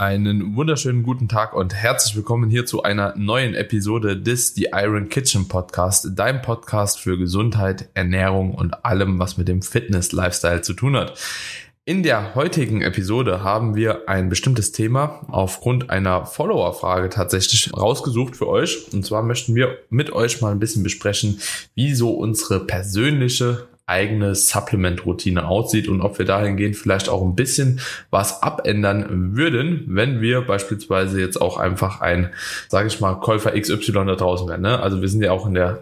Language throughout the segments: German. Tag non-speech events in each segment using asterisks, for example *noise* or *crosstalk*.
Einen wunderschönen guten Tag und herzlich willkommen hier zu einer neuen Episode des The Iron Kitchen Podcast, dein Podcast für Gesundheit, Ernährung und allem, was mit dem Fitness-Lifestyle zu tun hat. In der heutigen Episode haben wir ein bestimmtes Thema aufgrund einer Follower-Frage tatsächlich rausgesucht für euch. Und zwar möchten wir mit euch mal ein bisschen besprechen, wie so unsere persönliche eigene Supplement-Routine aussieht und ob wir dahingehend vielleicht auch ein bisschen was abändern würden, wenn wir beispielsweise jetzt auch einfach ein, sage ich mal, Käufer XY da draußen wären. Ne? Also wir sind ja auch in der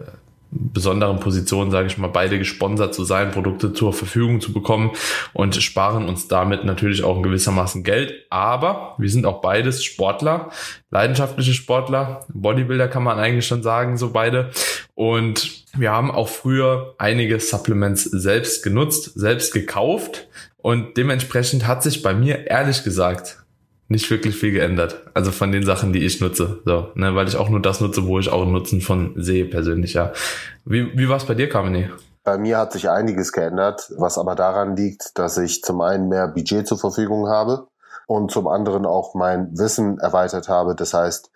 besonderen Position, sage ich mal, beide gesponsert zu sein, Produkte zur Verfügung zu bekommen und sparen uns damit natürlich auch in gewissermaßen Geld. Aber wir sind auch beides Sportler, leidenschaftliche Sportler, Bodybuilder kann man eigentlich schon sagen, so beide. Und wir haben auch früher einige Supplements selbst genutzt, selbst gekauft. Und dementsprechend hat sich bei mir ehrlich gesagt nicht wirklich viel geändert. Also von den Sachen, die ich nutze. So, ne, weil ich auch nur das nutze, wo ich auch Nutzen von sehe, persönlich, ja. Wie, wie war es bei dir, Kamini? Bei mir hat sich einiges geändert, was aber daran liegt, dass ich zum einen mehr Budget zur Verfügung habe und zum anderen auch mein Wissen erweitert habe. Das heißt,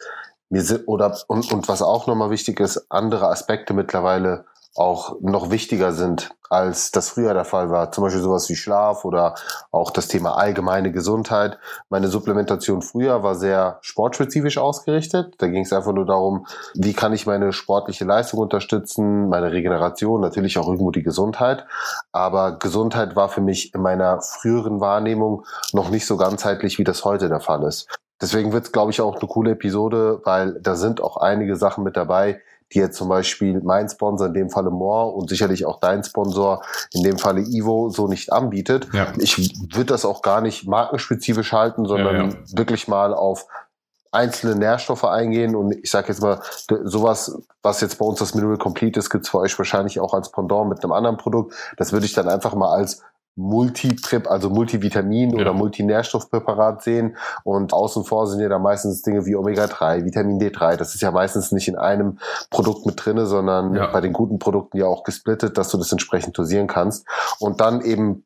mir sind, oder, und, und was auch nochmal wichtig ist, andere Aspekte mittlerweile auch noch wichtiger sind, als das früher der Fall war. Zum Beispiel sowas wie Schlaf oder auch das Thema allgemeine Gesundheit. Meine Supplementation früher war sehr sportspezifisch ausgerichtet. Da ging es einfach nur darum, wie kann ich meine sportliche Leistung unterstützen, meine Regeneration, natürlich auch irgendwo die Gesundheit. Aber Gesundheit war für mich in meiner früheren Wahrnehmung noch nicht so ganzheitlich, wie das heute der Fall ist. Deswegen wird es, glaube ich, auch eine coole Episode, weil da sind auch einige Sachen mit dabei, die jetzt zum Beispiel mein Sponsor, in dem Falle More und sicherlich auch dein Sponsor, in dem Falle Ivo, so nicht anbietet. Ja. Ich würde das auch gar nicht markenspezifisch halten, sondern ja, ja. wirklich mal auf einzelne Nährstoffe eingehen und ich sage jetzt mal, sowas, was jetzt bei uns das Mineral Complete ist, gibt's für euch wahrscheinlich auch als Pendant mit einem anderen Produkt. Das würde ich dann einfach mal als Multitrip, also Multivitamin- ja. oder Multinährstoffpräparat sehen. Und außen vor sind ja da meistens Dinge wie Omega-3, Vitamin D3. Das ist ja meistens nicht in einem Produkt mit drinne, sondern ja. bei den guten Produkten ja auch gesplittet, dass du das entsprechend dosieren kannst. Und dann eben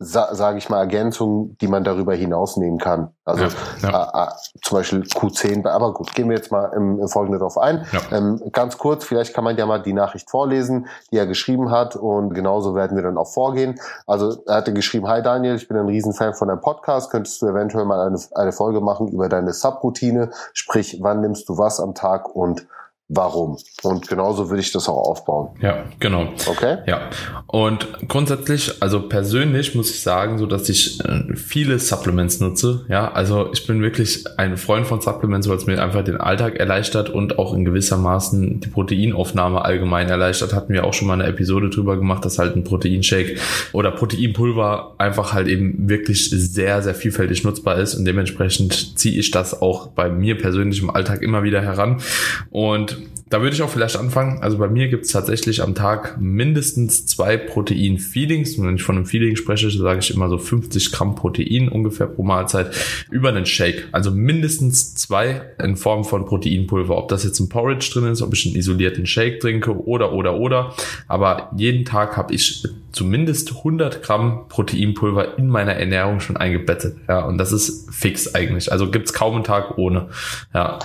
sa sage ich mal, Ergänzungen, die man darüber hinaus nehmen kann. Also ja, ja. Äh, äh, zum Beispiel Q10, aber gut, gehen wir jetzt mal im, im Folgenden darauf ein. Ja. Ähm, ganz kurz, vielleicht kann man ja mal die Nachricht vorlesen, die er geschrieben hat und genauso werden wir dann auch vorgehen. Also er hatte geschrieben, hi Daniel, ich bin ein Riesenfan von deinem Podcast, könntest du eventuell mal eine, eine Folge machen über deine Subroutine, sprich, wann nimmst du was am Tag und warum. Und genauso würde ich das auch aufbauen. Ja, genau. Okay. Ja. Und grundsätzlich, also persönlich muss ich sagen, so dass ich äh, viele Supplements nutze. Ja, also ich bin wirklich ein Freund von Supplements, weil es mir einfach den Alltag erleichtert und auch in gewissermaßen die Proteinaufnahme allgemein erleichtert. Hatten wir auch schon mal eine Episode drüber gemacht, dass halt ein Proteinshake oder Proteinpulver einfach halt eben wirklich sehr, sehr vielfältig nutzbar ist und dementsprechend ziehe ich das auch bei mir persönlich im Alltag immer wieder heran. Und da würde ich auch vielleicht anfangen. Also bei mir gibt es tatsächlich am Tag mindestens zwei Protein-Feedings. Und wenn ich von einem Feeding spreche, sage ich immer so 50 Gramm Protein ungefähr pro Mahlzeit über einen Shake. Also mindestens zwei in Form von Proteinpulver. Ob das jetzt ein Porridge drin ist, ob ich einen isolierten Shake trinke oder, oder, oder. Aber jeden Tag habe ich zumindest 100 Gramm Proteinpulver in meiner Ernährung schon eingebettet. Ja, und das ist fix eigentlich. Also gibt es kaum einen Tag ohne. Ja.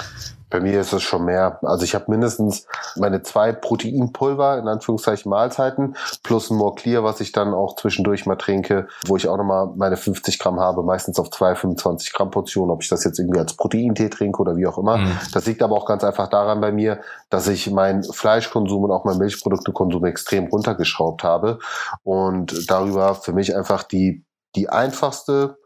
Bei mir ist es schon mehr. Also ich habe mindestens meine zwei Proteinpulver, in Anführungszeichen Mahlzeiten, plus ein More Clear, was ich dann auch zwischendurch mal trinke, wo ich auch nochmal meine 50 Gramm habe, meistens auf zwei 25 Gramm Portionen, ob ich das jetzt irgendwie als Proteintee trinke oder wie auch immer. Mhm. Das liegt aber auch ganz einfach daran bei mir, dass ich meinen Fleischkonsum und auch meinen Milchproduktekonsum extrem runtergeschraubt habe und darüber für mich einfach die die einfachste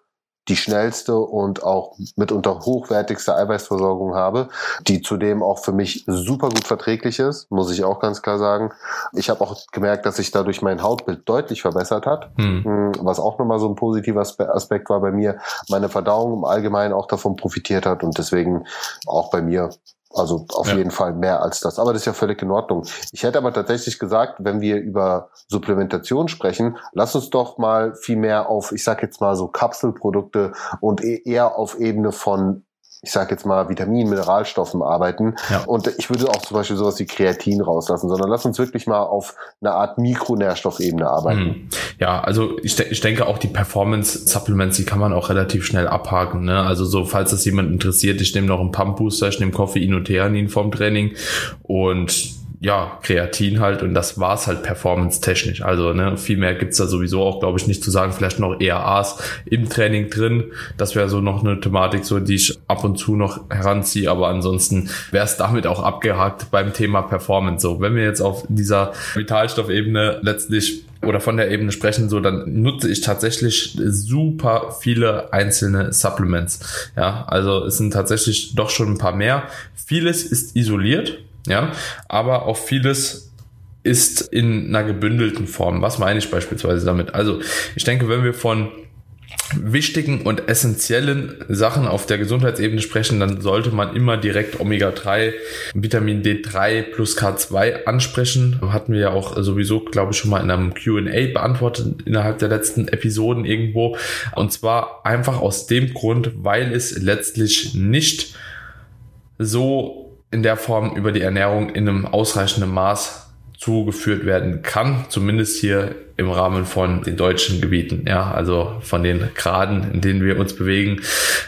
die schnellste und auch mitunter hochwertigste Eiweißversorgung habe, die zudem auch für mich super gut verträglich ist, muss ich auch ganz klar sagen. Ich habe auch gemerkt, dass sich dadurch mein Hautbild deutlich verbessert hat, hm. was auch nochmal so ein positiver Aspekt war bei mir. Meine Verdauung im Allgemeinen auch davon profitiert hat und deswegen auch bei mir also auf ja. jeden Fall mehr als das. Aber das ist ja völlig in Ordnung. Ich hätte aber tatsächlich gesagt, wenn wir über Supplementation sprechen, lass uns doch mal viel mehr auf, ich sag jetzt mal so Kapselprodukte und e-, eher auf Ebene von ich sage jetzt mal, Vitaminen, Mineralstoffen arbeiten. Ja. Und ich würde auch zum Beispiel sowas wie Kreatin rauslassen, sondern lass uns wirklich mal auf eine Art Mikronährstoffebene arbeiten. Hm. Ja, also ich, ich denke auch die Performance-Supplements, die kann man auch relativ schnell abhaken. Ne? Also so, falls das jemand interessiert, ich nehme noch einen Pump-Booster, ich nehme Koffein und Theanin vom Training und ja, Kreatin halt und das war's halt performance-technisch. Also ne, viel mehr gibt's da sowieso auch, glaube ich, nicht zu sagen. Vielleicht noch ERAs im Training drin. Das wäre so noch eine Thematik, so die ich ab und zu noch heranziehe. Aber ansonsten wäre es damit auch abgehakt beim Thema Performance. So, wenn wir jetzt auf dieser Vitalstoffebene letztlich oder von der Ebene sprechen, so dann nutze ich tatsächlich super viele einzelne Supplements. Ja, also es sind tatsächlich doch schon ein paar mehr. Vieles ist isoliert, ja, aber auch vieles ist in einer gebündelten Form. Was meine ich beispielsweise damit? Also, ich denke, wenn wir von wichtigen und essentiellen Sachen auf der Gesundheitsebene sprechen, dann sollte man immer direkt Omega-3, Vitamin D3 plus K2 ansprechen. Hatten wir ja auch sowieso, glaube ich, schon mal in einem Q&A beantwortet innerhalb der letzten Episoden irgendwo. Und zwar einfach aus dem Grund, weil es letztlich nicht so in der Form über die Ernährung in einem ausreichenden Maß zugeführt werden kann, zumindest hier im Rahmen von den deutschen Gebieten, ja, also von den Graden, in denen wir uns bewegen,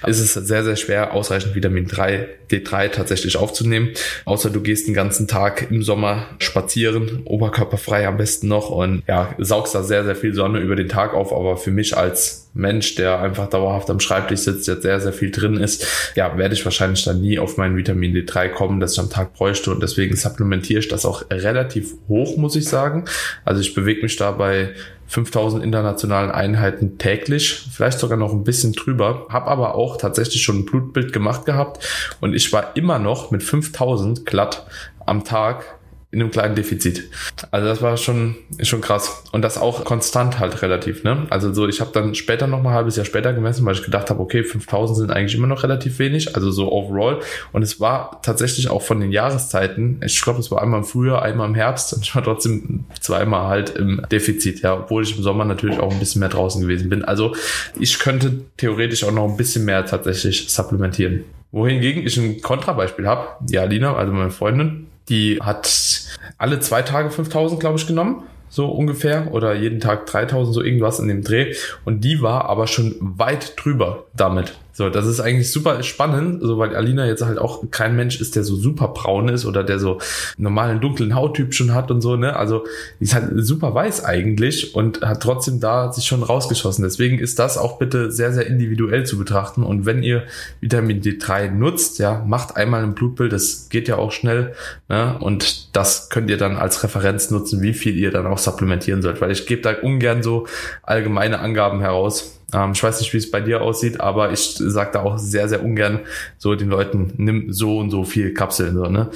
ist es sehr, sehr schwer, ausreichend Vitamin 3, D3 tatsächlich aufzunehmen. Außer du gehst den ganzen Tag im Sommer spazieren, oberkörperfrei am besten noch und ja, saugst da sehr, sehr viel Sonne über den Tag auf. Aber für mich als Mensch, der einfach dauerhaft am Schreibtisch sitzt, jetzt sehr, sehr viel drin ist, ja, werde ich wahrscheinlich dann nie auf meinen Vitamin D3 kommen, das ich am Tag bräuchte und deswegen supplementiere ich das auch relativ hoch, muss ich sagen. Also ich bewege mich dabei 5000 internationalen Einheiten täglich, vielleicht sogar noch ein bisschen drüber, habe aber auch tatsächlich schon ein Blutbild gemacht gehabt und ich war immer noch mit 5000 glatt am Tag in einem kleinen Defizit. Also das war schon schon krass und das auch konstant halt relativ, ne? Also so ich habe dann später noch mal ein halbes Jahr später gemessen, weil ich gedacht habe, okay, 5000 sind eigentlich immer noch relativ wenig, also so overall und es war tatsächlich auch von den Jahreszeiten, ich glaube, es war einmal im Frühjahr, einmal im Herbst und ich war trotzdem zweimal halt im Defizit, ja, obwohl ich im Sommer natürlich auch ein bisschen mehr draußen gewesen bin. Also ich könnte theoretisch auch noch ein bisschen mehr tatsächlich supplementieren. Wohingegen ich ein Kontrabeispiel habe, die Alina, also meine Freundin, die hat alle zwei Tage 5000, glaube ich, genommen so ungefähr oder jeden Tag 3000 so irgendwas in dem Dreh. Und die war aber schon weit drüber damit so, das ist eigentlich super spannend, so weil Alina jetzt halt auch kein Mensch ist, der so super braun ist oder der so normalen dunklen Hauttyp schon hat und so, ne? Also, die ist halt super weiß eigentlich und hat trotzdem da sich schon rausgeschossen. Deswegen ist das auch bitte sehr, sehr individuell zu betrachten. Und wenn ihr Vitamin D3 nutzt, ja, macht einmal ein Blutbild, das geht ja auch schnell, ne? Und das könnt ihr dann als Referenz nutzen, wie viel ihr dann auch supplementieren sollt, weil ich gebe da ungern so allgemeine Angaben heraus ähm, ich weiß nicht, wie es bei dir aussieht, aber ich sage da auch sehr, sehr ungern so den Leuten, nimm so und so viel Kapseln, so, ne?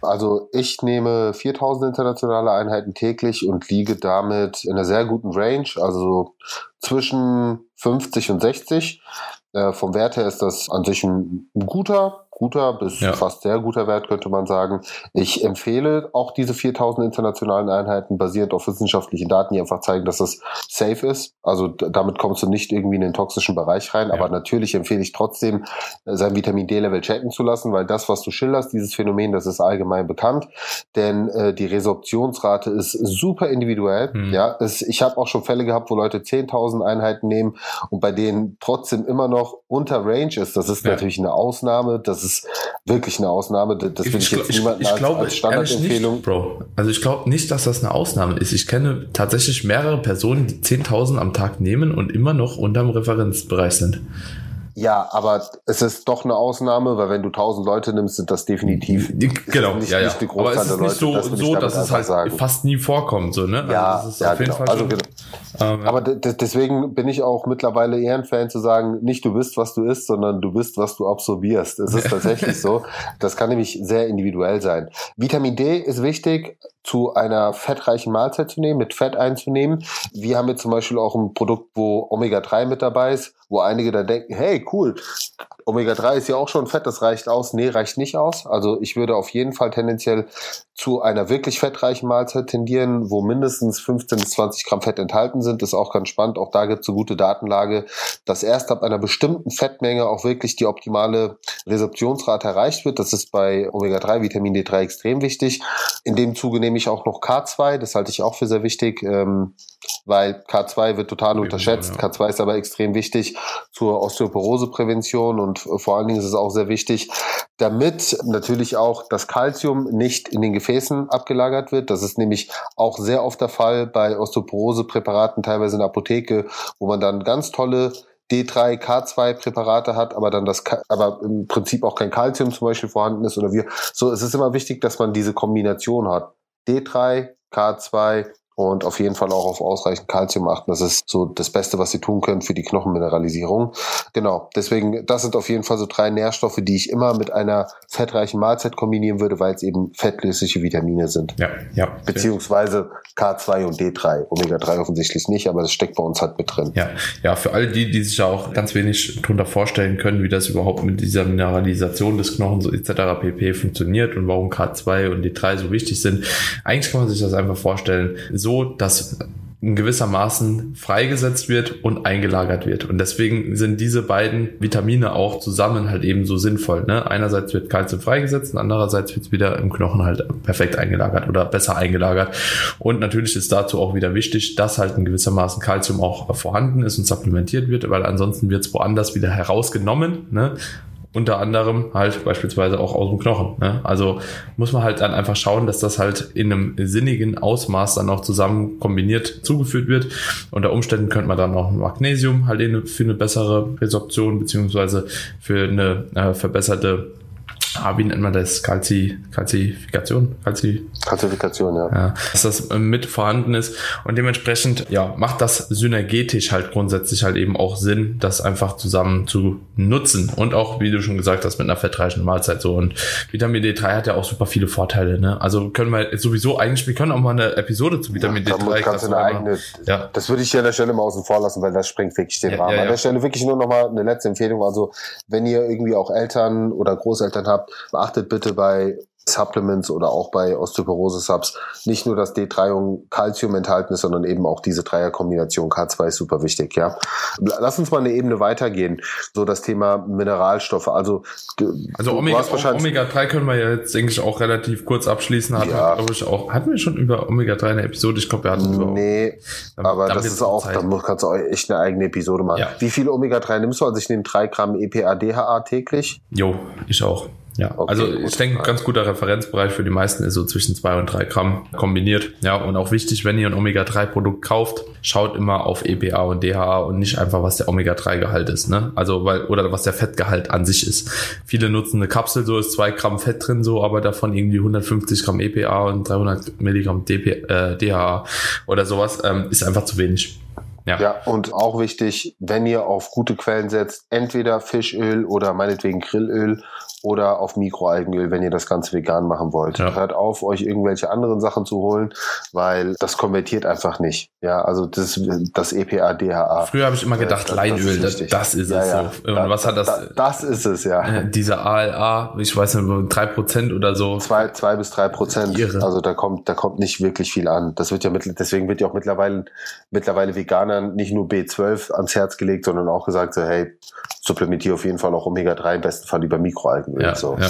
Also ich nehme 4000 internationale Einheiten täglich und liege damit in einer sehr guten Range, also zwischen 50 und 60. Äh, vom Wert her ist das an sich ein, ein guter, guter bis ja. fast sehr guter Wert, könnte man sagen. Ich empfehle auch diese 4000 internationalen Einheiten basierend auf wissenschaftlichen Daten, die einfach zeigen, dass das safe ist. Also damit kommst du nicht irgendwie in den toxischen Bereich rein. Ja. Aber natürlich empfehle ich trotzdem, äh, sein Vitamin D-Level checken zu lassen, weil das, was du schilderst, dieses Phänomen, das ist allgemein bekannt. Denn äh, die Resorptionsrate ist super individuell. Mhm. Ja, es, ich habe auch schon Fälle gehabt, wo Leute 10.000 Einheiten nehmen und bei denen trotzdem immer noch unter Range ist. Das ist ja. natürlich eine Ausnahme. Das ist ist wirklich eine Ausnahme. Das will ich, ich jetzt niemanden ich, ich glaube, als, Standardempfehlung. Nicht, Bro, also ich glaube nicht, dass das eine Ausnahme ist. Ich kenne tatsächlich mehrere Personen, die 10.000 am Tag nehmen und immer noch unterm Referenzbereich sind. Ja, aber es ist doch eine Ausnahme, weil wenn du tausend Leute nimmst, sind das definitiv genau, nicht, ja, ja. nicht aber es ist nicht Leute, so, das so dass es halt sagen. fast nie vorkommt, so ne? Ja, also ja, genau. also, genau. Ähm, aber deswegen bin ich auch mittlerweile eher ein Fan zu sagen, nicht du bist, was du isst, sondern du bist, was du absorbierst. Es ist *laughs* tatsächlich so. Das kann nämlich sehr individuell sein. Vitamin D ist wichtig zu einer fettreichen Mahlzeit zu nehmen, mit Fett einzunehmen. Wir haben jetzt zum Beispiel auch ein Produkt, wo Omega-3 mit dabei ist, wo einige da denken, hey, cool, Omega-3 ist ja auch schon Fett, das reicht aus. Nee, reicht nicht aus. Also ich würde auf jeden Fall tendenziell zu einer wirklich fettreichen Mahlzeit tendieren, wo mindestens 15 bis 20 Gramm Fett enthalten sind. Das ist auch ganz spannend. Auch da gibt es eine gute Datenlage, dass erst ab einer bestimmten Fettmenge auch wirklich die optimale Resorptionsrate erreicht wird. Das ist bei Omega-3, Vitamin D3 extrem wichtig. In dem Zuge nehme ich auch noch K2. Das halte ich auch für sehr wichtig. Ähm, weil K2 wird total unterschätzt. Ja. K2 ist aber extrem wichtig zur Osteoporoseprävention und vor allen Dingen ist es auch sehr wichtig, damit natürlich auch das Kalzium nicht in den Gefäßen abgelagert wird. Das ist nämlich auch sehr oft der Fall bei Osteoporosepräparaten, teilweise in der Apotheke, wo man dann ganz tolle D3, K2 Präparate hat, aber dann das, aber im Prinzip auch kein Kalzium zum Beispiel vorhanden ist oder wir. So, es ist immer wichtig, dass man diese Kombination hat. D3, K2 und auf jeden Fall auch auf ausreichend Kalzium achten. Das ist so das Beste, was sie tun können für die Knochenmineralisierung. Genau. Deswegen, das sind auf jeden Fall so drei Nährstoffe, die ich immer mit einer fettreichen Mahlzeit kombinieren würde, weil es eben fettlösliche Vitamine sind. Ja, ja. Beziehungsweise K2 und D3. Omega-3 offensichtlich nicht, aber das steckt bei uns halt mit drin. Ja, ja, für alle die, die sich ja auch ganz wenig darunter vorstellen können, wie das überhaupt mit dieser Mineralisation des Knochens etc. pp. funktioniert und warum K2 und D3 so wichtig sind. Eigentlich kann man sich das einfach vorstellen, so so, dass in gewissermaßen freigesetzt wird und eingelagert wird. Und deswegen sind diese beiden Vitamine auch zusammen halt eben so sinnvoll. Ne? Einerseits wird Kalzium freigesetzt und andererseits wird es wieder im Knochen halt perfekt eingelagert oder besser eingelagert. Und natürlich ist dazu auch wieder wichtig, dass halt in gewissermaßen Kalzium auch vorhanden ist und supplementiert wird, weil ansonsten wird es woanders wieder herausgenommen. Ne? Unter anderem halt beispielsweise auch aus dem Knochen. Ne? Also muss man halt dann einfach schauen, dass das halt in einem sinnigen Ausmaß dann auch zusammen kombiniert zugeführt wird. Unter Umständen könnte man dann auch Magnesium halt für eine bessere Resorption beziehungsweise für eine äh, verbesserte ah, wie nennt man das? Kalzi, Kalzifikation? Kalzi Kalzifikation, ja. ja. Dass das äh, mit vorhanden ist. Und dementsprechend, ja, macht das synergetisch halt grundsätzlich halt eben auch Sinn, das einfach zusammen zu nutzen. Und auch, wie du schon gesagt hast, mit einer fettreichen Mahlzeit so. Und Vitamin D3 hat ja auch super viele Vorteile, ne? Also können wir sowieso eigentlich, wir können auch mal eine Episode zu Vitamin ja, D3 kannst eine eigene, ja. Das würde ich hier an der Stelle mal außen vor lassen, weil das sprengt wirklich den ja, Rahmen. An der Stelle wirklich nur noch mal eine letzte Empfehlung. Also, wenn ihr irgendwie auch Eltern oder Großeltern habt, beachtet bitte bei Supplements oder auch bei Osteoporose-Subs nicht nur, dass D3 und Calcium enthalten ist, sondern eben auch diese Dreierkombination K2 ist super wichtig, ja. Lass uns mal eine Ebene weitergehen. So das Thema Mineralstoffe. Also, also Omega, Omega 3 können wir ja jetzt, denke ich, auch relativ kurz abschließen. Hatten, ja. glaube ich, auch, hatten wir schon über Omega 3 eine Episode? Ich glaube, wir hatten über. Nee, aber das ist auch, da kannst du echt eine eigene Episode machen. Ja. Wie viel Omega 3 nimmst du? Also ich nehme 3 Gramm EPA DHA täglich. Jo, ich auch. Ja, okay, also ich denke, ein ganz guter Referenzbereich für die meisten ist so zwischen zwei und drei Gramm kombiniert. Ja, und auch wichtig, wenn ihr ein Omega-3-Produkt kauft, schaut immer auf EPA und DHA und nicht einfach, was der Omega-3-Gehalt ist. Ne? Also, weil, oder was der Fettgehalt an sich ist. Viele nutzen eine Kapsel, so ist zwei Gramm Fett drin, so, aber davon irgendwie 150 Gramm EPA und 300 Milligramm DP, äh, DHA oder sowas, ähm, ist einfach zu wenig. Ja. ja, und auch wichtig, wenn ihr auf gute Quellen setzt, entweder Fischöl oder meinetwegen Grillöl oder auf Mikroalgenöl, wenn ihr das Ganze vegan machen wollt. Ja. Hört auf, euch irgendwelche anderen Sachen zu holen, weil das konvertiert einfach nicht. Ja, also das, das EPA, DHA. Früher habe ich immer gedacht, das, Leinöl, das ist, das ist ja, es ja. so. Und was hat das? Da, das ist es, ja. Äh, dieser ALA, ich weiß nicht, drei Prozent oder so. Zwei, zwei bis drei Prozent. Also da kommt, da kommt nicht wirklich viel an. Das wird ja mit, deswegen wird ja auch mittlerweile, mittlerweile Veganern nicht nur B12 ans Herz gelegt, sondern auch gesagt so, hey, supplementiere auf jeden Fall auch Omega-3, im besten Fall über Mikroalgen. Ja, so. ja.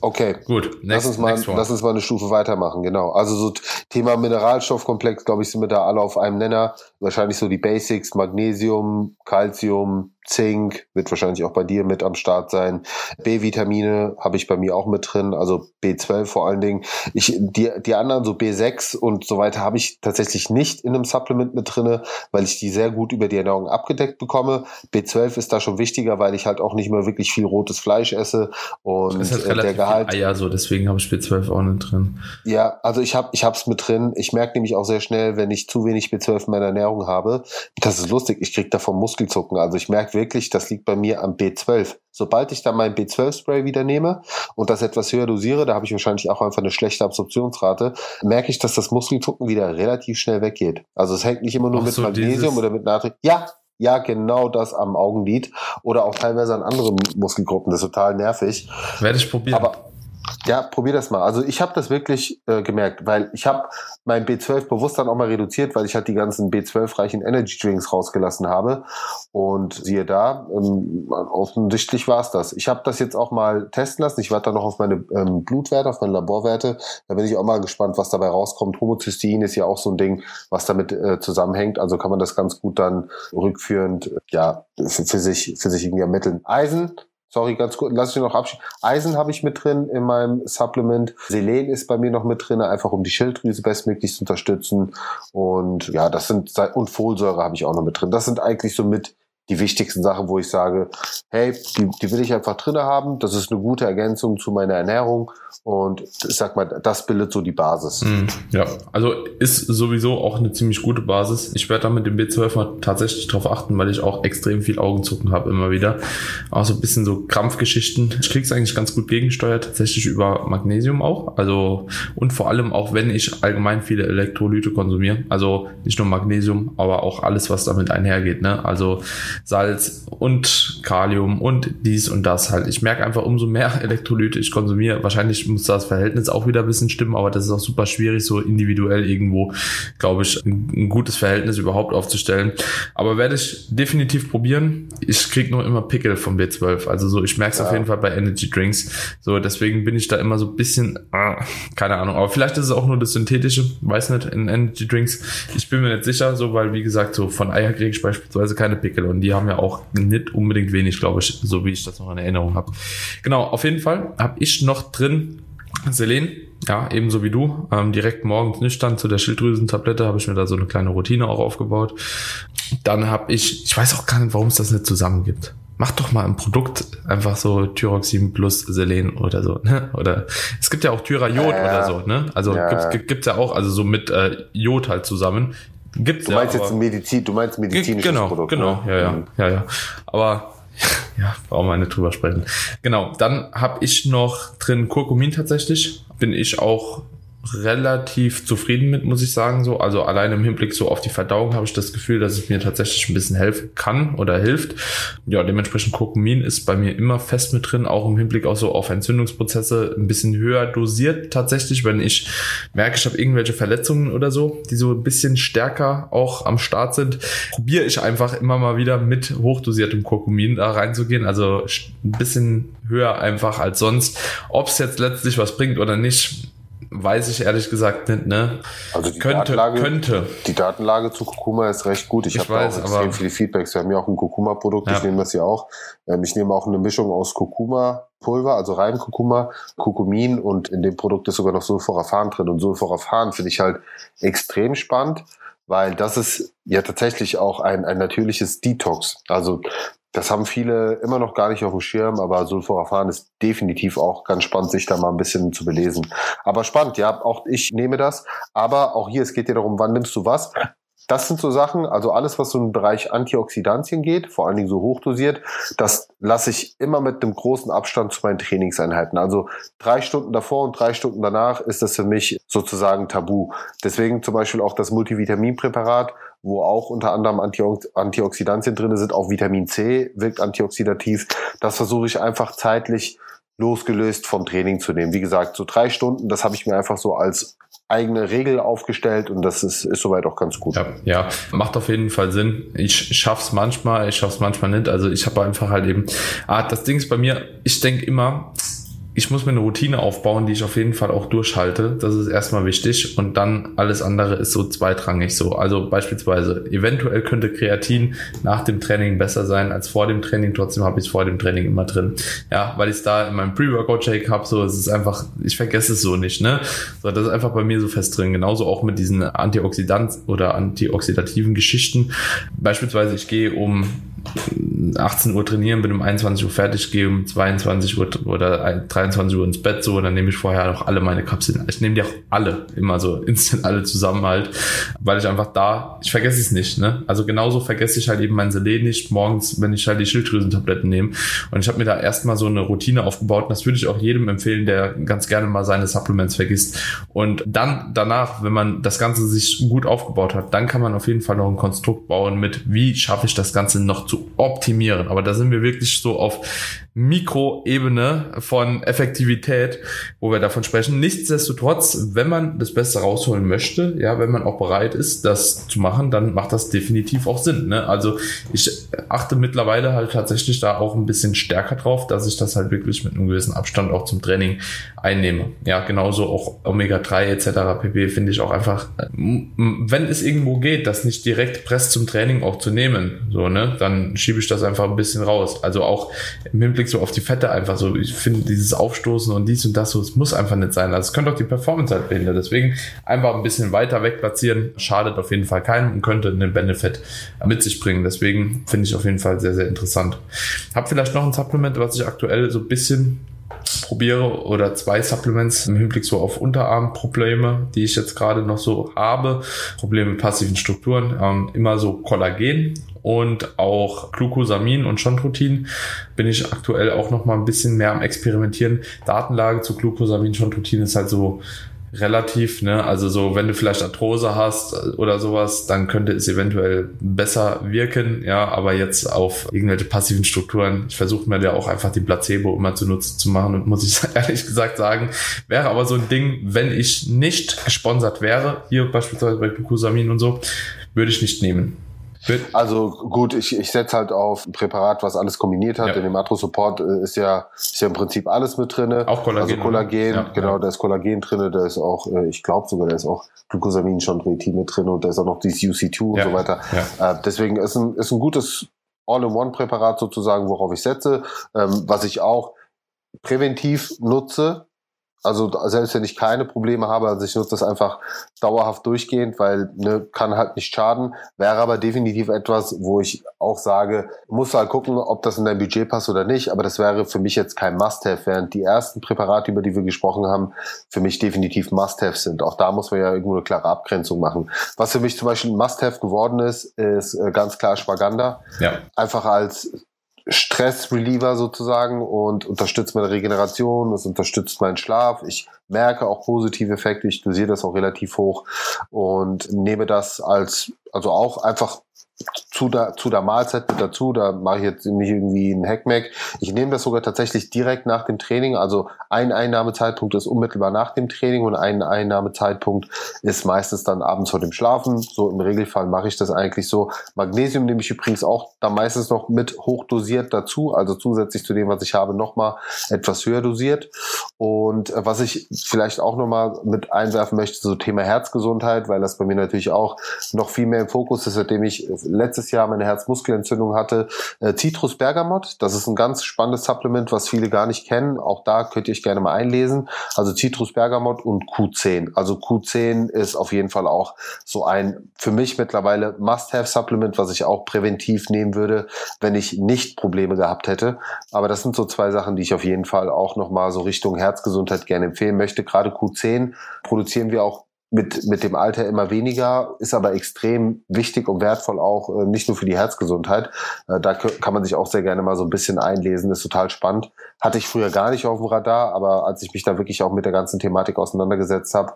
Okay, gut. Next, lass, uns mal, lass uns mal eine Stufe weitermachen, genau. Also so Thema Mineralstoffkomplex, glaube ich, sind wir da alle auf einem Nenner. Wahrscheinlich so die Basics, Magnesium, Calcium, Zink wird wahrscheinlich auch bei dir mit am Start sein. B-Vitamine habe ich bei mir auch mit drin, also B12 vor allen Dingen. Ich, die, die anderen, so B6 und so weiter, habe ich tatsächlich nicht in einem Supplement mit drinne, weil ich die sehr gut über die Ernährung abgedeckt bekomme. B12 ist da schon wichtiger, weil ich halt auch nicht mehr wirklich viel rotes Fleisch esse und das ist halt der Gehalt. Eier so, deswegen habe ich B12 auch nicht drin. Ja, also ich habe ich hab's mit drin. Ich merke nämlich auch sehr schnell, wenn ich zu wenig B12 in meiner Ernährung habe. Das ist lustig, ich kriege davon Muskelzucken. Also ich merke wirklich, das liegt bei mir am B12. Sobald ich dann mein B12-Spray wieder nehme und das etwas höher dosiere, da habe ich wahrscheinlich auch einfach eine schlechte Absorptionsrate, merke ich, dass das Muskelzucken wieder relativ schnell weggeht. Also es hängt nicht immer nur Ach mit so, Magnesium oder mit Natrium. Ja, ja, genau das am Augenlid oder auch teilweise an anderen Muskelgruppen. Das ist total nervig. Werde ich probieren. Aber ja, probier das mal. Also ich habe das wirklich äh, gemerkt, weil ich habe mein B12 bewusst dann auch mal reduziert, weil ich halt die ganzen B12-reichen Energy Drinks rausgelassen habe. Und siehe da, ähm, offensichtlich war es das. Ich habe das jetzt auch mal testen lassen. Ich warte da noch auf meine ähm, Blutwerte, auf meine Laborwerte. Da bin ich auch mal gespannt, was dabei rauskommt. Homozystein ist ja auch so ein Ding, was damit äh, zusammenhängt. Also kann man das ganz gut dann rückführend ja für, für sich für sich irgendwie ermitteln. Eisen Sorry, ganz kurz, lass ich noch abschieben. Eisen habe ich mit drin in meinem Supplement. Selen ist bei mir noch mit drin, einfach um die Schilddrüse bestmöglich zu unterstützen. Und ja, das sind, und Folsäure habe ich auch noch mit drin. Das sind eigentlich so mit die wichtigsten Sachen, wo ich sage, hey, die, die will ich einfach drinne haben. Das ist eine gute Ergänzung zu meiner Ernährung und ich sag mal, das bildet so die Basis. Mm, ja, also ist sowieso auch eine ziemlich gute Basis. Ich werde da mit dem B12 mal tatsächlich drauf achten, weil ich auch extrem viel Augenzucken habe immer wieder. Auch so ein bisschen so Krampfgeschichten. Ich krieg's eigentlich ganz gut gegensteuert, tatsächlich über Magnesium auch. Also und vor allem auch, wenn ich allgemein viele Elektrolyte konsumiere. Also nicht nur Magnesium, aber auch alles, was damit einhergeht. Ne? Also Salz und Kalium und dies und das halt. Ich merke einfach, umso mehr *laughs* Elektrolyte ich konsumiere, wahrscheinlich muss das Verhältnis auch wieder ein bisschen stimmen, aber das ist auch super schwierig, so individuell irgendwo, glaube ich, ein, gutes Verhältnis überhaupt aufzustellen. Aber werde ich definitiv probieren. Ich kriege nur immer Pickel vom B12. Also so, ich merke es ja. auf jeden Fall bei Energy Drinks. So, deswegen bin ich da immer so ein bisschen, äh, keine Ahnung. Aber vielleicht ist es auch nur das Synthetische, weiß nicht, in Energy Drinks. Ich bin mir nicht sicher, so, weil wie gesagt, so von Eier kriege ich beispielsweise keine Pickel und die haben ja auch nicht unbedingt wenig, glaube ich, so wie ich das noch in Erinnerung habe. Genau, auf jeden Fall habe ich noch drin Selen, ja, ebenso wie du, ähm, direkt morgens nüchtern zu der Schilddrüsentablette habe ich mir da so eine kleine Routine auch aufgebaut. Dann habe ich, ich weiß auch gar nicht, warum es das nicht zusammen gibt. Mach doch mal ein Produkt einfach so Thyroxin plus Selen oder so, ne? Oder es gibt ja auch Thyrajod ja, oder so, ne? Also ja. gibt's, gibt's ja auch, also so mit äh, Jod halt zusammen. Gibt's du meinst ja, jetzt Medizin, du meinst medizinisches genau, Produkt. Genau, ne? ja, ja, mhm. ja, ja. Aber *laughs* ja, brauchen wir nicht drüber sprechen. Genau, dann habe ich noch drin Kurkumin tatsächlich. Bin ich auch relativ zufrieden mit, muss ich sagen. So, also allein im Hinblick so auf die Verdauung habe ich das Gefühl, dass es mir tatsächlich ein bisschen helfen kann oder hilft. Ja, dementsprechend Kurkumin ist bei mir immer fest mit drin, auch im Hinblick auch so auf Entzündungsprozesse ein bisschen höher dosiert tatsächlich, wenn ich merke, ich habe irgendwelche Verletzungen oder so, die so ein bisschen stärker auch am Start sind, probiere ich einfach immer mal wieder mit hochdosiertem Kurkumin da reinzugehen. Also ein bisschen höher einfach als sonst. Ob es jetzt letztlich was bringt oder nicht, weiß ich ehrlich gesagt nicht, ne? Also die könnte, Datenlage, könnte. Die Datenlage zu Kurkuma ist recht gut. Ich, ich habe auch extrem viele Feedbacks. Wir haben ja auch ein Kurkuma-Produkt, ja. ich nehme das ja auch. Ähm, ich nehme auch eine Mischung aus Kurkuma-Pulver, also rein Kurkuma, Kurkumin und in dem Produkt ist sogar noch Sulforaphan drin. Und Sulforaphan finde ich halt extrem spannend, weil das ist ja tatsächlich auch ein, ein natürliches Detox. Also das haben viele immer noch gar nicht auf dem Schirm, aber Sulforaphan ist definitiv auch ganz spannend, sich da mal ein bisschen zu belesen. Aber spannend, ja, auch ich nehme das. Aber auch hier, es geht ja darum, wann nimmst du was? Das sind so Sachen, also alles, was so im Bereich Antioxidantien geht, vor allen Dingen so hochdosiert, das lasse ich immer mit einem großen Abstand zu meinen Trainingseinheiten. Also drei Stunden davor und drei Stunden danach ist das für mich sozusagen tabu. Deswegen zum Beispiel auch das Multivitaminpräparat, wo auch unter anderem Antioxidantien drin sind, auch Vitamin C wirkt antioxidativ. Das versuche ich einfach zeitlich losgelöst vom Training zu nehmen. Wie gesagt, so drei Stunden, das habe ich mir einfach so als eigene Regel aufgestellt und das ist, ist soweit auch ganz gut. Ja, ja, macht auf jeden Fall Sinn. Ich schaff's manchmal, ich schaff's manchmal nicht. Also ich habe einfach halt eben, ah, das Ding ist bei mir, ich denke immer, ich muss mir eine Routine aufbauen, die ich auf jeden Fall auch durchhalte. Das ist erstmal wichtig. Und dann alles andere ist so zweitrangig so. Also beispielsweise, eventuell könnte Kreatin nach dem Training besser sein als vor dem Training. Trotzdem habe ich es vor dem Training immer drin. Ja, weil ich es da in meinem Pre-Workout-Shake habe. So, es ist einfach, ich vergesse es so nicht. Ne? So, das ist einfach bei mir so fest drin. Genauso auch mit diesen Antioxidant- oder antioxidativen Geschichten. Beispielsweise, ich gehe um 18 Uhr trainieren, bin um 21 Uhr fertig, gehe um 22 Uhr oder 23 Uhr ins Bett so, dann nehme ich vorher auch alle meine Kapseln. Ich nehme die auch alle, immer so *laughs* instant alle zusammen halt, weil ich einfach da, ich vergesse es nicht, ne? Also genauso vergesse ich halt eben mein Selen nicht morgens, wenn ich halt die Schilddrüsentabletten nehme. Und ich habe mir da erstmal so eine Routine aufgebaut und das würde ich auch jedem empfehlen, der ganz gerne mal seine Supplements vergisst. Und dann danach, wenn man das Ganze sich gut aufgebaut hat, dann kann man auf jeden Fall noch ein Konstrukt bauen mit, wie schaffe ich das Ganze noch zu optimieren. Aber da sind wir wirklich so auf Mikroebene von Effektivität, wo wir davon sprechen. Nichtsdestotrotz, wenn man das Beste rausholen möchte, ja, wenn man auch bereit ist, das zu machen, dann macht das definitiv auch Sinn. Ne? Also ich achte mittlerweile halt tatsächlich da auch ein bisschen stärker drauf, dass ich das halt wirklich mit einem gewissen Abstand auch zum Training einnehme. Ja, genauso auch Omega-3 etc. pp. finde ich auch einfach, wenn es irgendwo geht, das nicht direkt Press zum Training auch zu nehmen, so, ne, dann schiebe ich das einfach ein bisschen raus. Also auch im Hinblick Hinblick so auf die Fette einfach so, ich finde dieses Aufstoßen und dies und das so, es muss einfach nicht sein. Also es könnte auch die Performance halt behindern. Deswegen einfach ein bisschen weiter weg platzieren, schadet auf jeden Fall keinen und könnte einen Benefit mit sich bringen. Deswegen finde ich auf jeden Fall sehr, sehr interessant. Hab vielleicht noch ein Supplement, was ich aktuell so ein bisschen probiere oder zwei Supplements im Hinblick so auf Unterarmprobleme, die ich jetzt gerade noch so habe. Probleme mit passiven Strukturen, ähm, immer so Kollagen und auch Glucosamin und Chondrotin bin ich aktuell auch noch mal ein bisschen mehr am experimentieren. Datenlage zu Glucosamin, Chondrotin ist halt so relativ, ne? Also so, wenn du vielleicht Arthrose hast oder sowas, dann könnte es eventuell besser wirken, ja, aber jetzt auf irgendwelche passiven Strukturen, ich versuche mir ja auch einfach die Placebo immer zunutze zu machen und *laughs* muss ich ehrlich gesagt sagen, wäre aber so ein Ding, wenn ich nicht gesponsert wäre, hier beispielsweise bei Glucosamin und so, würde ich nicht nehmen. Also gut, ich, ich setze halt auf ein Präparat, was alles kombiniert hat. Ja. In dem Atro-Support äh, ist ja, ist ja im Prinzip alles mit drinne. Auch Kollagen. Also Kollagen, ja, genau, ja. da ist Kollagen drinne, da ist auch, äh, ich glaube sogar, da ist auch Glucosamin, Chondroitin mit drin und da ist auch noch dieses UC2 und so weiter. Äh, deswegen ist ein, ist ein gutes All-in-One-Präparat sozusagen, worauf ich setze. Ähm, was ich auch präventiv nutze, also selbst wenn ich keine Probleme habe, also ich nutze das einfach dauerhaft durchgehend, weil ne, kann halt nicht schaden. Wäre aber definitiv etwas, wo ich auch sage, muss halt gucken, ob das in dein Budget passt oder nicht. Aber das wäre für mich jetzt kein Must-have, während die ersten Präparate, über die wir gesprochen haben, für mich definitiv Must-have sind. Auch da muss man ja irgendwo eine klare Abgrenzung machen. Was für mich zum Beispiel ein Must-have geworden ist, ist äh, ganz klar Schwaganda. Ja. Einfach als Stressreliever sozusagen und unterstützt meine Regeneration, es unterstützt meinen Schlaf. Ich merke auch positive Effekte, ich dosiere das auch relativ hoch und nehme das als, also auch einfach zu der, zu der Mahlzeit mit dazu. Da mache ich jetzt nicht irgendwie einen Hackmack. Ich nehme das sogar tatsächlich direkt nach dem Training. Also ein Einnahmezeitpunkt ist unmittelbar nach dem Training und ein Einnahmezeitpunkt ist meistens dann abends vor dem Schlafen. So im Regelfall mache ich das eigentlich so. Magnesium nehme ich übrigens auch da meistens noch mit hochdosiert dazu. Also zusätzlich zu dem, was ich habe, nochmal etwas höher dosiert. Und äh, was ich vielleicht auch nochmal mit einwerfen möchte, so Thema Herzgesundheit, weil das bei mir natürlich auch noch viel mehr im Fokus ist, seitdem ich letztes Jahr meine Herzmuskelentzündung hatte. Äh, Citrus Bergamot, das ist ein ganz spannendes Supplement, was viele gar nicht kennen. Auch da könnt ihr euch gerne mal einlesen. Also Citrus Bergamot und Q10. Also Q10 ist auf jeden Fall auch so ein für mich mittlerweile Must-Have-Supplement, was ich auch präventiv nehmen würde, wenn ich nicht Probleme gehabt hätte. Aber das sind so zwei Sachen, die ich auf jeden Fall auch nochmal so Richtung Herzgesundheit gerne empfehlen möchte. Gerade Q10 produzieren wir auch mit, mit dem Alter immer weniger, ist aber extrem wichtig und wertvoll auch, äh, nicht nur für die Herzgesundheit. Äh, da kann man sich auch sehr gerne mal so ein bisschen einlesen, ist total spannend. Hatte ich früher gar nicht auf dem Radar, aber als ich mich da wirklich auch mit der ganzen Thematik auseinandergesetzt habe,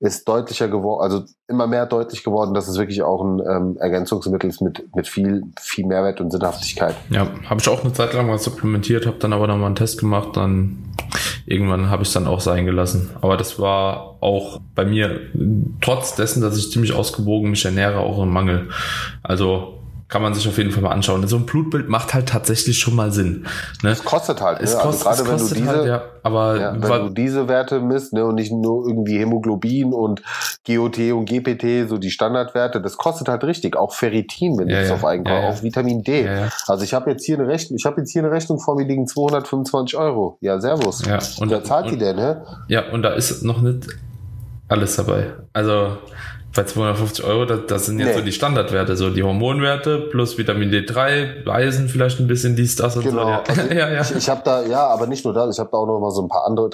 ist deutlicher geworden, also immer mehr deutlich geworden, dass es wirklich auch ein ähm, Ergänzungsmittel ist mit, mit viel, viel Mehrwert und Sinnhaftigkeit. Ja, habe ich auch eine Zeit lang mal supplementiert, habe dann aber nochmal einen Test gemacht, dann irgendwann habe ich es dann auch sein gelassen. Aber das war auch bei mir, trotz dessen, dass ich ziemlich ausgewogen mich ernähre, auch ein Mangel. Also kann man sich auf jeden Fall mal anschauen. So ein Blutbild macht halt tatsächlich schon mal Sinn. Ne? Es kostet halt. Es ne? kostet, also gerade wenn du diese, halt, ja, aber ja, wenn du diese Werte misst ne, und nicht nur irgendwie Hämoglobin und GOT und GPT, so die Standardwerte, das kostet halt richtig. Auch Ferritin, wenn ja, du es ja, auf Eigenkauf, ja, auch Vitamin D. Also ich habe jetzt hier eine Rechnung, ich habe jetzt hier eine Rechnung vor mir liegen 225 Euro. Ja, Servus. Ja, und wer zahlt und, die denn? Hä? Ja, und da ist noch nicht Alles dabei. Also bei 250 Euro, das, das sind jetzt nee. so die Standardwerte, so die Hormonwerte plus Vitamin D3, Eisen vielleicht ein bisschen dies, das und genau. so. Ja. Also *laughs* ja, ja. Ich, ich habe da, ja, aber nicht nur das, ich habe da auch noch mal so ein paar andere.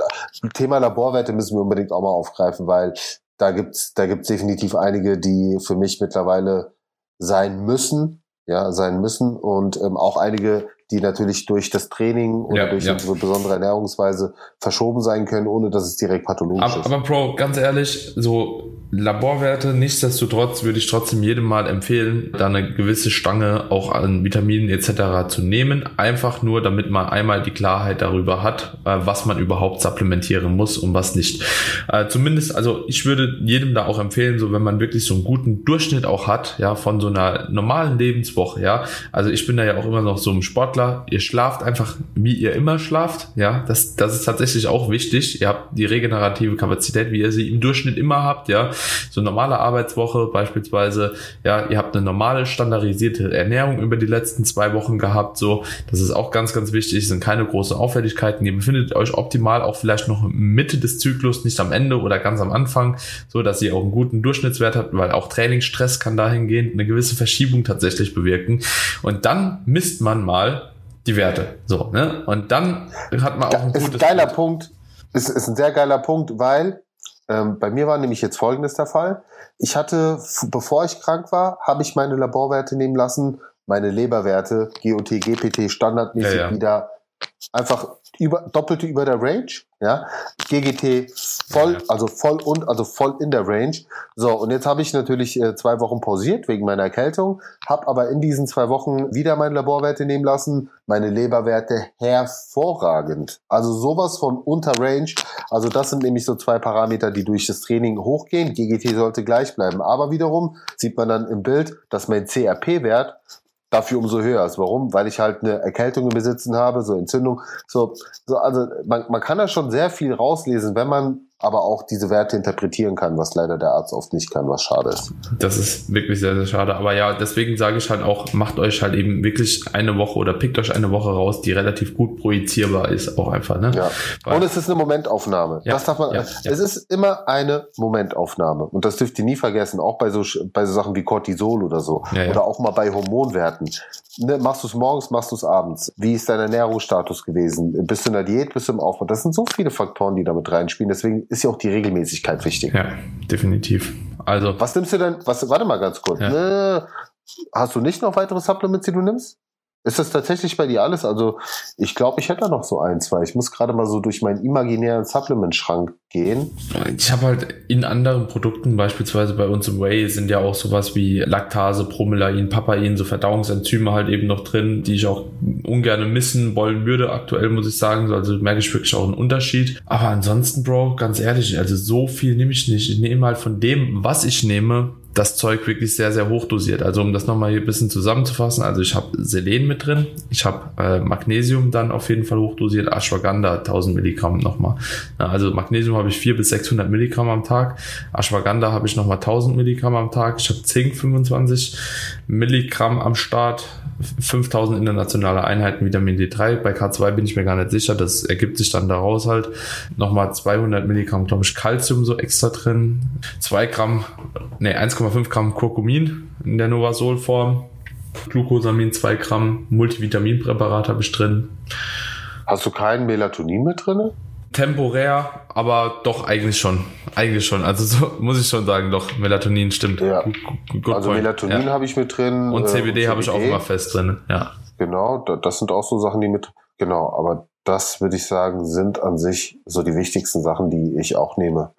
Thema Laborwerte müssen wir unbedingt auch mal aufgreifen, weil da gibt's, da gibt's definitiv einige, die für mich mittlerweile sein müssen, ja, sein müssen und ähm, auch einige, die natürlich durch das Training oder ja, durch ja. unsere besondere Ernährungsweise verschoben sein können, ohne dass es direkt pathologisch aber, ist. Aber Bro, ganz ehrlich, so Laborwerte, nichtsdestotrotz würde ich trotzdem jedem mal empfehlen, da eine gewisse Stange auch an Vitaminen etc. zu nehmen. Einfach nur, damit man einmal die Klarheit darüber hat, äh, was man überhaupt supplementieren muss und was nicht. Äh, zumindest, also ich würde jedem da auch empfehlen, so wenn man wirklich so einen guten Durchschnitt auch hat, ja, von so einer normalen Lebenswoche, ja. Also ich bin da ja auch immer noch so ein Sportler. Ihr schlaft einfach, wie ihr immer schlaft, ja. Das, das ist tatsächlich auch wichtig. Ihr habt die regenerative Kapazität, wie ihr sie im Durchschnitt immer habt, ja. So normale Arbeitswoche beispielsweise, ja, ihr habt eine normale standardisierte Ernährung über die letzten zwei Wochen gehabt, so, das ist auch ganz, ganz wichtig, es sind keine großen Auffälligkeiten, ihr befindet euch optimal auch vielleicht noch Mitte des Zyklus, nicht am Ende oder ganz am Anfang, so, dass ihr auch einen guten Durchschnittswert habt, weil auch Trainingsstress kann dahingehend eine gewisse Verschiebung tatsächlich bewirken. Und dann misst man mal die Werte, so, ne, und dann hat man auch ein gutes... Ist ein geiler Punkt, ist, ist ein sehr geiler Punkt, weil ähm, bei mir war nämlich jetzt folgendes der Fall. Ich hatte, bevor ich krank war, habe ich meine Laborwerte nehmen lassen, meine Leberwerte, GOT, GPT standardmäßig ja, ja. wieder einfach über, doppelte über der Range, ja. GGT voll, also voll und, also voll in der Range. So, und jetzt habe ich natürlich äh, zwei Wochen pausiert wegen meiner Erkältung, habe aber in diesen zwei Wochen wieder meine Laborwerte nehmen lassen, meine Leberwerte hervorragend. Also sowas von unter Range. Also das sind nämlich so zwei Parameter, die durch das Training hochgehen. GGT sollte gleich bleiben. Aber wiederum sieht man dann im Bild, dass mein CRP-Wert dafür umso höher ist. Warum? Weil ich halt eine Erkältung im Besitzen habe, so Entzündung. So, so also man, man kann da schon sehr viel rauslesen, wenn man aber auch diese Werte interpretieren kann, was leider der Arzt oft nicht kann, was schade ist. Das ist wirklich sehr, sehr schade. Aber ja, deswegen sage ich halt auch, macht euch halt eben wirklich eine Woche oder pickt euch eine Woche raus, die relativ gut projizierbar ist, auch einfach. Ne? Ja. Weil, und es ist eine Momentaufnahme. Ja, das darf man. Ja, ja. Es ist immer eine Momentaufnahme. Und das dürft ihr nie vergessen, auch bei so, bei so Sachen wie Cortisol oder so. Oder auch mal bei Hormonwerten. Ne, machst du es morgens, machst du es abends? Wie ist dein Ernährungsstatus gewesen? Bist du in der Diät, bist du im Aufbau? Das sind so viele Faktoren, die damit reinspielen. Deswegen ist ja auch die Regelmäßigkeit wichtig. Ja, definitiv. Also. Was nimmst du denn? Was, warte mal ganz kurz. Ja. Ne, hast du nicht noch weitere Supplements, die du nimmst? Ist das tatsächlich bei dir alles? Also ich glaube, ich hätte noch so ein, zwei. Ich muss gerade mal so durch meinen imaginären Supplement-Schrank gehen. Ich habe halt in anderen Produkten, beispielsweise bei uns im Whey, sind ja auch sowas wie Laktase, Promelain, Papain, so Verdauungsenzyme halt eben noch drin, die ich auch ungern missen wollen würde. Aktuell muss ich sagen, also merke ich wirklich auch einen Unterschied. Aber ansonsten, Bro, ganz ehrlich, also so viel nehme ich nicht. Ich nehme halt von dem, was ich nehme, das Zeug wirklich sehr, sehr hoch dosiert. Also um das nochmal hier ein bisschen zusammenzufassen, also ich habe Selen mit drin, ich habe äh, Magnesium dann auf jeden Fall hochdosiert, Ashwagandha 1000 Milligramm nochmal. Also Magnesium habe ich 400 bis 600 Milligramm am Tag, Ashwagandha habe ich nochmal 1000 Milligramm am Tag, ich habe Zink 25 Milligramm am Start, 5000 internationale Einheiten Vitamin D3. Bei K2 bin ich mir gar nicht sicher, das ergibt sich dann daraus halt. Nochmal 200 Milligramm, glaube ich, Calcium so extra drin, 2 Gramm, ne 1, 1,5 Gramm Kurkumin in der Novasol-Form, Glucosamin 2 Gramm, Multivitaminpräparat habe ich drin. Hast du kein Melatonin mit drin? Temporär, aber doch eigentlich schon. Eigentlich schon. Also so *laughs* muss ich schon sagen, doch, Melatonin stimmt. Ja. Good, also point. Melatonin ja. habe ich mit drin. Und CBD, äh, habe ich auch immer fest drin. Ja. Genau, das sind auch so Sachen, die mit. Genau, aber das würde ich sagen, sind an sich so die wichtigsten Sachen, die ich auch nehme.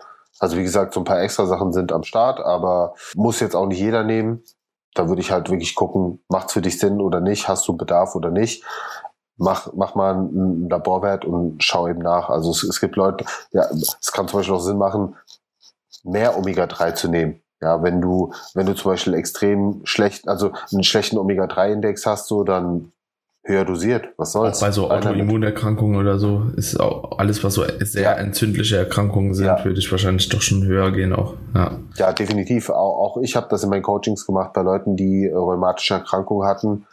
Also wie gesagt, so ein paar extra Sachen sind am Start, aber muss jetzt auch nicht jeder nehmen. Da würde ich halt wirklich gucken, macht's für dich Sinn oder nicht, hast du Bedarf oder nicht. Mach, mach mal einen Laborwert und schau eben nach. Also es, es gibt Leute, ja, es kann zum Beispiel auch Sinn machen, mehr Omega-3 zu nehmen. Ja, wenn du, wenn du zum Beispiel extrem schlecht, also einen schlechten Omega-3-Index hast, so, dann höher dosiert. Was soll's? Auch bei so Autoimmunerkrankungen oder so ist auch alles, was so sehr ja. entzündliche Erkrankungen sind, ja. würde ich wahrscheinlich doch schon höher gehen auch. Ja, ja definitiv. Auch, auch ich habe das in meinen Coachings gemacht bei Leuten, die rheumatische Erkrankungen hatten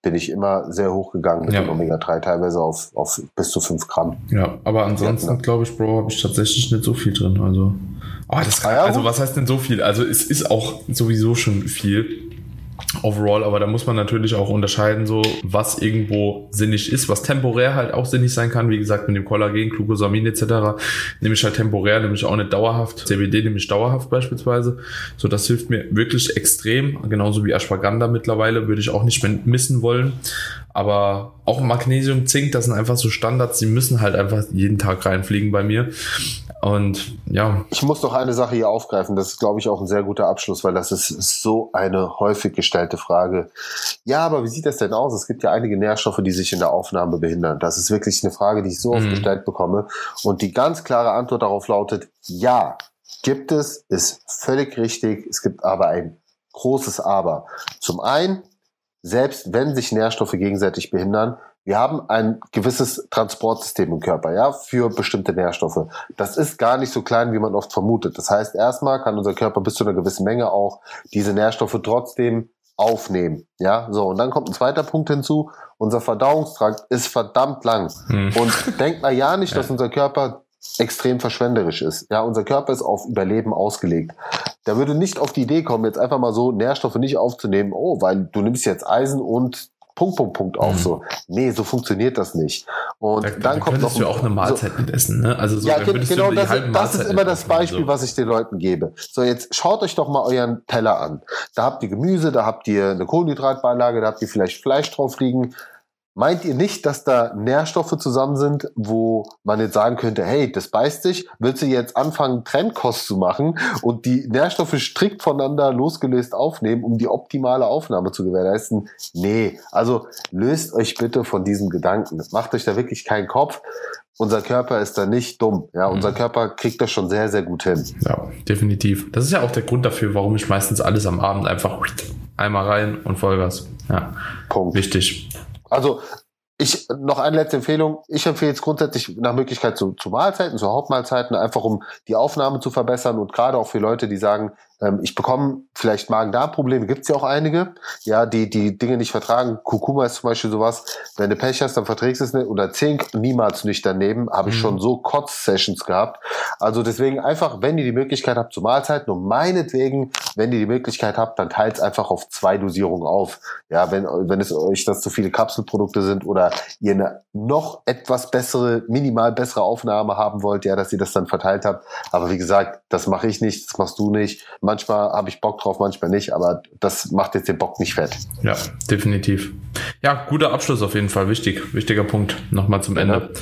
bin ich immer sehr hoch gegangen mit ja. dem Omega-3, teilweise auf, auf bis zu 5 Gramm. Ja, aber ansonsten, glaube ich, Bro, habe ich tatsächlich nicht so viel drin. Also Oh, das kann, also was heißt denn so viel? Also es ist auch sowieso schon viel overall, aber da muss man natürlich auch unterscheiden, so was irgendwo sinnig ist, was temporär halt auch sinnig sein kann. Wie gesagt, mit dem Kollagen, Glucosamin etc. nehme ich halt temporär, nämlich auch nicht dauerhaft. CBD nehme ich dauerhaft beispielsweise. So, das hilft mir wirklich extrem. Genauso wie Ashwagandha mittlerweile würde ich auch nicht mehr missen wollen. Aber auch Magnesium, Zink, das sind einfach so Standards, die müssen halt einfach jeden Tag reinfliegen bei mir. Und ja. Ich muss noch eine Sache hier aufgreifen. Das ist, glaube ich, auch ein sehr guter Abschluss, weil das ist so eine häufig gestellte Frage. Ja, aber wie sieht das denn aus? Es gibt ja einige Nährstoffe, die sich in der Aufnahme behindern. Das ist wirklich eine Frage, die ich so oft mhm. gestellt bekomme. Und die ganz klare Antwort darauf lautet, ja, gibt es, ist völlig richtig. Es gibt aber ein großes Aber. Zum einen, selbst wenn sich Nährstoffe gegenseitig behindern, wir haben ein gewisses Transportsystem im Körper, ja, für bestimmte Nährstoffe. Das ist gar nicht so klein, wie man oft vermutet. Das heißt, erstmal kann unser Körper bis zu einer gewissen Menge auch diese Nährstoffe trotzdem aufnehmen, ja. So, und dann kommt ein zweiter Punkt hinzu. Unser Verdauungstrakt ist verdammt lang. Hm. Und denkt mal ja nicht, *laughs* dass unser Körper extrem verschwenderisch ist. Ja, unser Körper ist auf Überleben ausgelegt. Der würde nicht auf die Idee kommen, jetzt einfach mal so Nährstoffe nicht aufzunehmen, oh, weil du nimmst jetzt Eisen und Punkt, Punkt, Punkt auf. Mhm. So, nee, so funktioniert das nicht. Und da, dann da kommt noch. du auch eine Mahlzeit so, mit essen, ne? Also so, ja, genau, das, das ist immer das Beispiel, so. was ich den Leuten gebe. So, jetzt schaut euch doch mal euren Teller an. Da habt ihr Gemüse, da habt ihr eine Kohlenhydratbeilage, da habt ihr vielleicht Fleisch drauf liegen, Meint ihr nicht, dass da Nährstoffe zusammen sind, wo man jetzt sagen könnte, hey, das beißt sich, willst du jetzt anfangen, Trennkost zu machen und die Nährstoffe strikt voneinander losgelöst aufnehmen, um die optimale Aufnahme zu gewährleisten? Nee, also löst euch bitte von diesem Gedanken. Macht euch da wirklich keinen Kopf. Unser Körper ist da nicht dumm. Ja, unser mhm. Körper kriegt das schon sehr, sehr gut hin. Ja, definitiv. Das ist ja auch der Grund dafür, warum ich meistens alles am Abend einfach einmal rein und Vollgas. Ja. Punkt. Wichtig. Also ich noch eine letzte Empfehlung. Ich empfehle jetzt grundsätzlich nach Möglichkeit zu, zu Mahlzeiten, zu Hauptmahlzeiten, einfach um die Aufnahme zu verbessern und gerade auch für Leute, die sagen, ähm, ich bekomme vielleicht Magen-Darm-Probleme, gibt's ja auch einige, ja, die die Dinge nicht vertragen. Kurkuma ist zum Beispiel sowas, wenn du Pech hast, dann verträgst du es nicht. Oder Zink niemals nicht daneben, habe ich mhm. schon so Kotz-Sessions gehabt. Also deswegen einfach, wenn ihr die Möglichkeit habt zu Mahlzeiten und meinetwegen, wenn ihr die Möglichkeit habt, dann teilt es einfach auf zwei Dosierungen auf. Ja, wenn, wenn es euch das zu viele Kapselprodukte sind oder ihr eine noch etwas bessere, minimal bessere Aufnahme haben wollt, ja, dass ihr das dann verteilt habt. Aber wie gesagt, das mache ich nicht, das machst du nicht Manchmal habe ich Bock drauf, manchmal nicht, aber das macht jetzt den Bock nicht fett. Ja, definitiv. Ja, guter Abschluss auf jeden Fall. Wichtig, wichtiger Punkt. Nochmal zum Ende. Ja.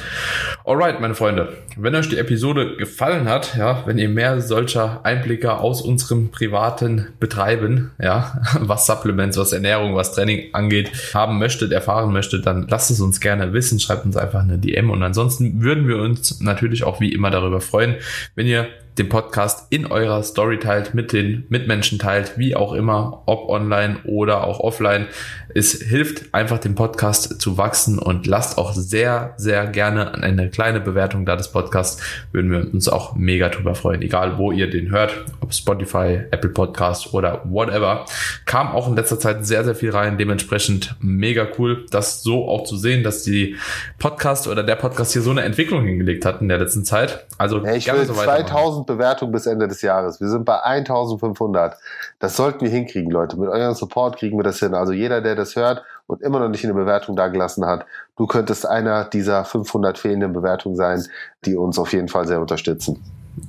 Alright, meine Freunde. Wenn euch die Episode gefallen hat, ja, wenn ihr mehr solcher Einblicke aus unserem privaten Betreiben, ja, *laughs* was Supplements, was Ernährung, was Training angeht, haben möchtet, erfahren möchtet, dann lasst es uns gerne wissen. Schreibt uns einfach eine DM und ansonsten würden wir uns natürlich auch wie immer darüber freuen, wenn ihr den Podcast in eurer Story teilt, mit den Mitmenschen teilt, wie auch immer, ob online oder auch offline. Es hilft einfach dem Podcast zu wachsen und lasst auch sehr, sehr gerne eine kleine Bewertung da des Podcasts. Würden wir uns auch mega drüber freuen. Egal wo ihr den hört, ob Spotify, Apple Podcast oder whatever. Kam auch in letzter Zeit sehr, sehr viel rein. Dementsprechend mega cool, das so auch zu sehen, dass die Podcast oder der Podcast hier so eine Entwicklung hingelegt hat in der letzten Zeit. Also ja, ich will so 2000 Bewertungen bis Ende des Jahres. Wir sind bei 1500. Das sollten wir hinkriegen, Leute. Mit eurem Support kriegen wir das hin. Also jeder, der das hört und immer noch nicht eine Bewertung dagelassen hat, du könntest einer dieser 500 fehlenden Bewertungen sein, die uns auf jeden Fall sehr unterstützen.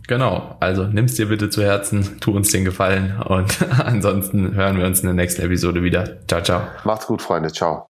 Genau, also nimm's dir bitte zu Herzen, tu uns den Gefallen und *laughs* ansonsten hören wir uns in der nächsten Episode wieder. Ciao, ciao. Macht's gut, Freunde. Ciao.